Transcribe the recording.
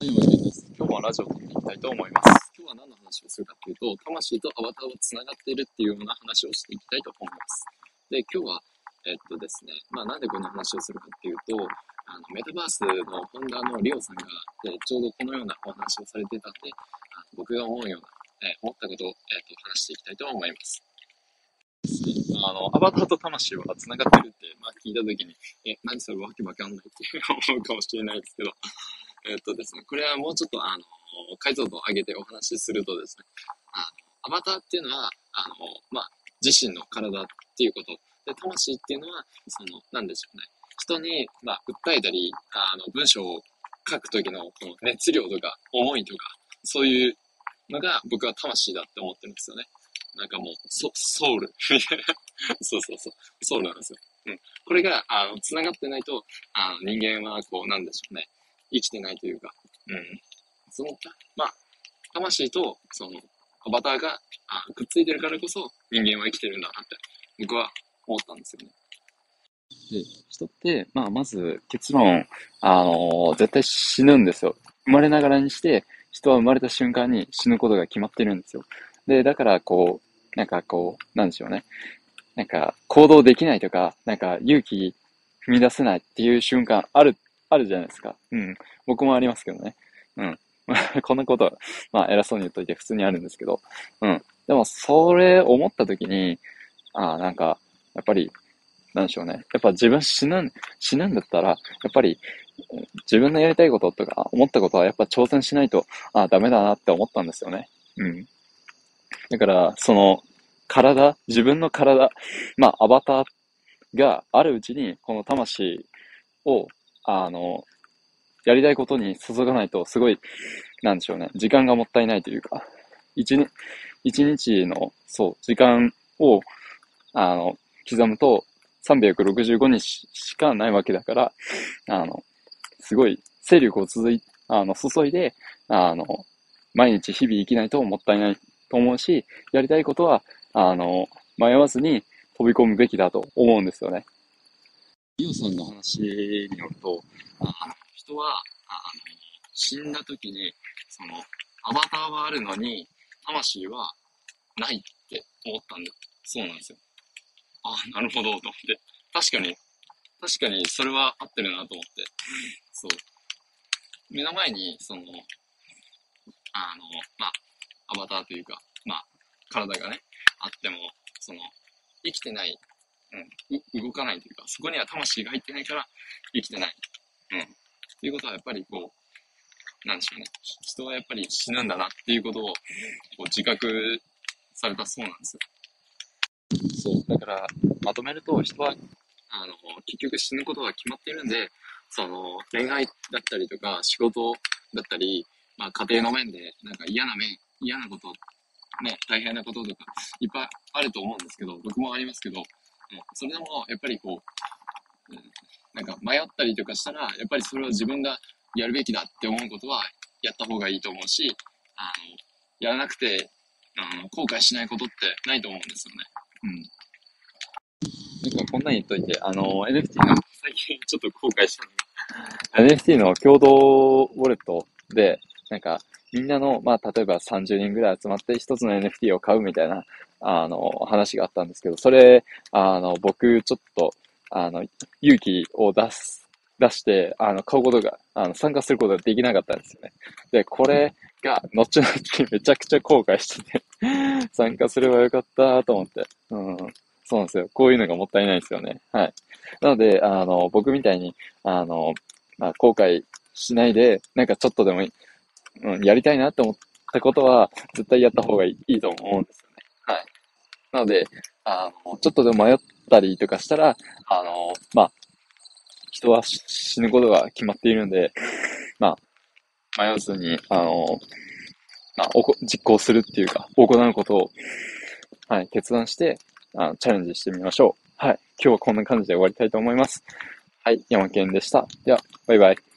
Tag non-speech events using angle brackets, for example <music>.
今日はラジオを撮っていきたいと思います。今日は何の話をするかというと、魂とアバターが繋がっているっていうような話をしていきたいと思います。で、今日は、えっとですね、まあなんでこんな話をするかっていうと、あの、メタバースのフォンダのリオさんが、でちょうどこのようなお話をされてたんで、あの僕が思うような、え思ったことを、えっと、話していきたいと思います。あの、アバターと魂は繋がってるって、まあ聞いたときに、え、何それわけわかんないって思うかもしれないですけど、えっとですね、これはもうちょっとあの、解像度を上げてお話しするとですね、あの、アバターっていうのは、あの、まあ、自身の体っていうこと、で、魂っていうのは、その、なんでしょうね、人に、まあ、訴えたり、あの、文章を書くときの、この熱量とか、思いとか、そういうのが僕は魂だって思ってるんですよね。なんかもう、ソソウル。<laughs> そうそうそう。ソウルなんですよ。うん。これが、あの、繋がってないと、あの、人間は、こう、なんでしょうね。生きてないというか、うん。その、まあ、魂と、その、アバターがあくっついてるからこそ人間は生きてるんだなって、僕は思ったんですよね。で、人って、まあ、まず結論、あのー、絶対死ぬんですよ。生まれながらにして、人は生まれた瞬間に死ぬことが決まってるんですよ。で、だからこう、なんかこう、なんでしょうね。なんか行動できないとか、なんか勇気踏み出せないっていう瞬間あるあるじゃないですか。うん。僕もありますけどね。うん。<laughs> こんなことは、まあ偉そうに言っといて普通にあるんですけど。うん。でも、それ思った時に、ああ、なんか、やっぱり、なんでしょうね。やっぱ自分死ぬん、死ぬんだったら、やっぱり、自分のやりたいこととか、思ったことはやっぱ挑戦しないと、ああ、ダメだなって思ったんですよね。うん。だから、その、体、自分の体、まあ、アバターがあるうちに、この魂をあの、やりたいことに注がないと、すごい、なんでしょうね、時間がもったいないというか、一日、一日の、そう、時間を、あの、刻むと、365日しかないわけだから、あの、すごい、勢力を続い、あの、注いで、あの、毎日日々生きないともったいないと思うし、やりたいことは、あの、迷わずに飛び込むべきだと思うんですよね。イオさんの話によると、あの人はあの死んだ時に、その、アバターはあるのに、魂はないって思ったんで、そうなんですよ。ああ、なるほど、と思って。確かに、確かにそれは合ってるなと思って。そう。目の前に、その、あの、まあ、アバターというか、まあ、体がね、あっても、その、生きてないうん、動かないというか、そこには魂が入ってないから生きてない。うん。っていうことはやっぱりこう、なんでしょうね。人はやっぱり死ぬんだなっていうことをこう自覚されたそうなんですよ。そう。だから、まとめると人は、あの、結局死ぬことが決まっているんで、その、恋愛だったりとか、仕事だったり、まあ家庭の面で、なんか嫌な面、嫌なこと、ね、大変なこととか、いっぱいあると思うんですけど、僕もありますけど、それでも、やっぱりこう、うん、なんか迷ったりとかしたら、やっぱりそれは自分がやるべきだって思うことはやった方がいいと思うし、あの、やらなくて、あの、後悔しないことってないと思うんですよね。うん。なんかこんなに言っといて、あの、NFT の最近ちょっと後悔したのが、NFT の共同ウォレットで、なんか、みんなの、まあ、例えば30人ぐらい集まって一つの NFT を買うみたいな、あの、話があったんですけど、それ、あの、僕、ちょっと、あの、勇気を出す、出して、あの、買うことが、あの、参加することができなかったんですよね。で、これが、後々めちゃくちゃ後悔してて <laughs> 参加すればよかったと思って。うん。そうなんですよ。こういうのがもったいないですよね。はい。なので、あの、僕みたいに、あの、まあ、後悔しないで、なんかちょっとでもいい、うん、やりたいなって思ったことは、絶対やった方がいいと思うんですよね。はい。なので、あの、ちょっとでも迷ったりとかしたら、あの、まあ、人は死ぬことが決まっているんで、<laughs> まあ、迷わずに、あの、まあ、おこ実行するっていうか、行うことを、はい、決断して、あのチャレンジしてみましょう。はい。今日はこんな感じで終わりたいと思います。はい。山健でした。では、バイバイ。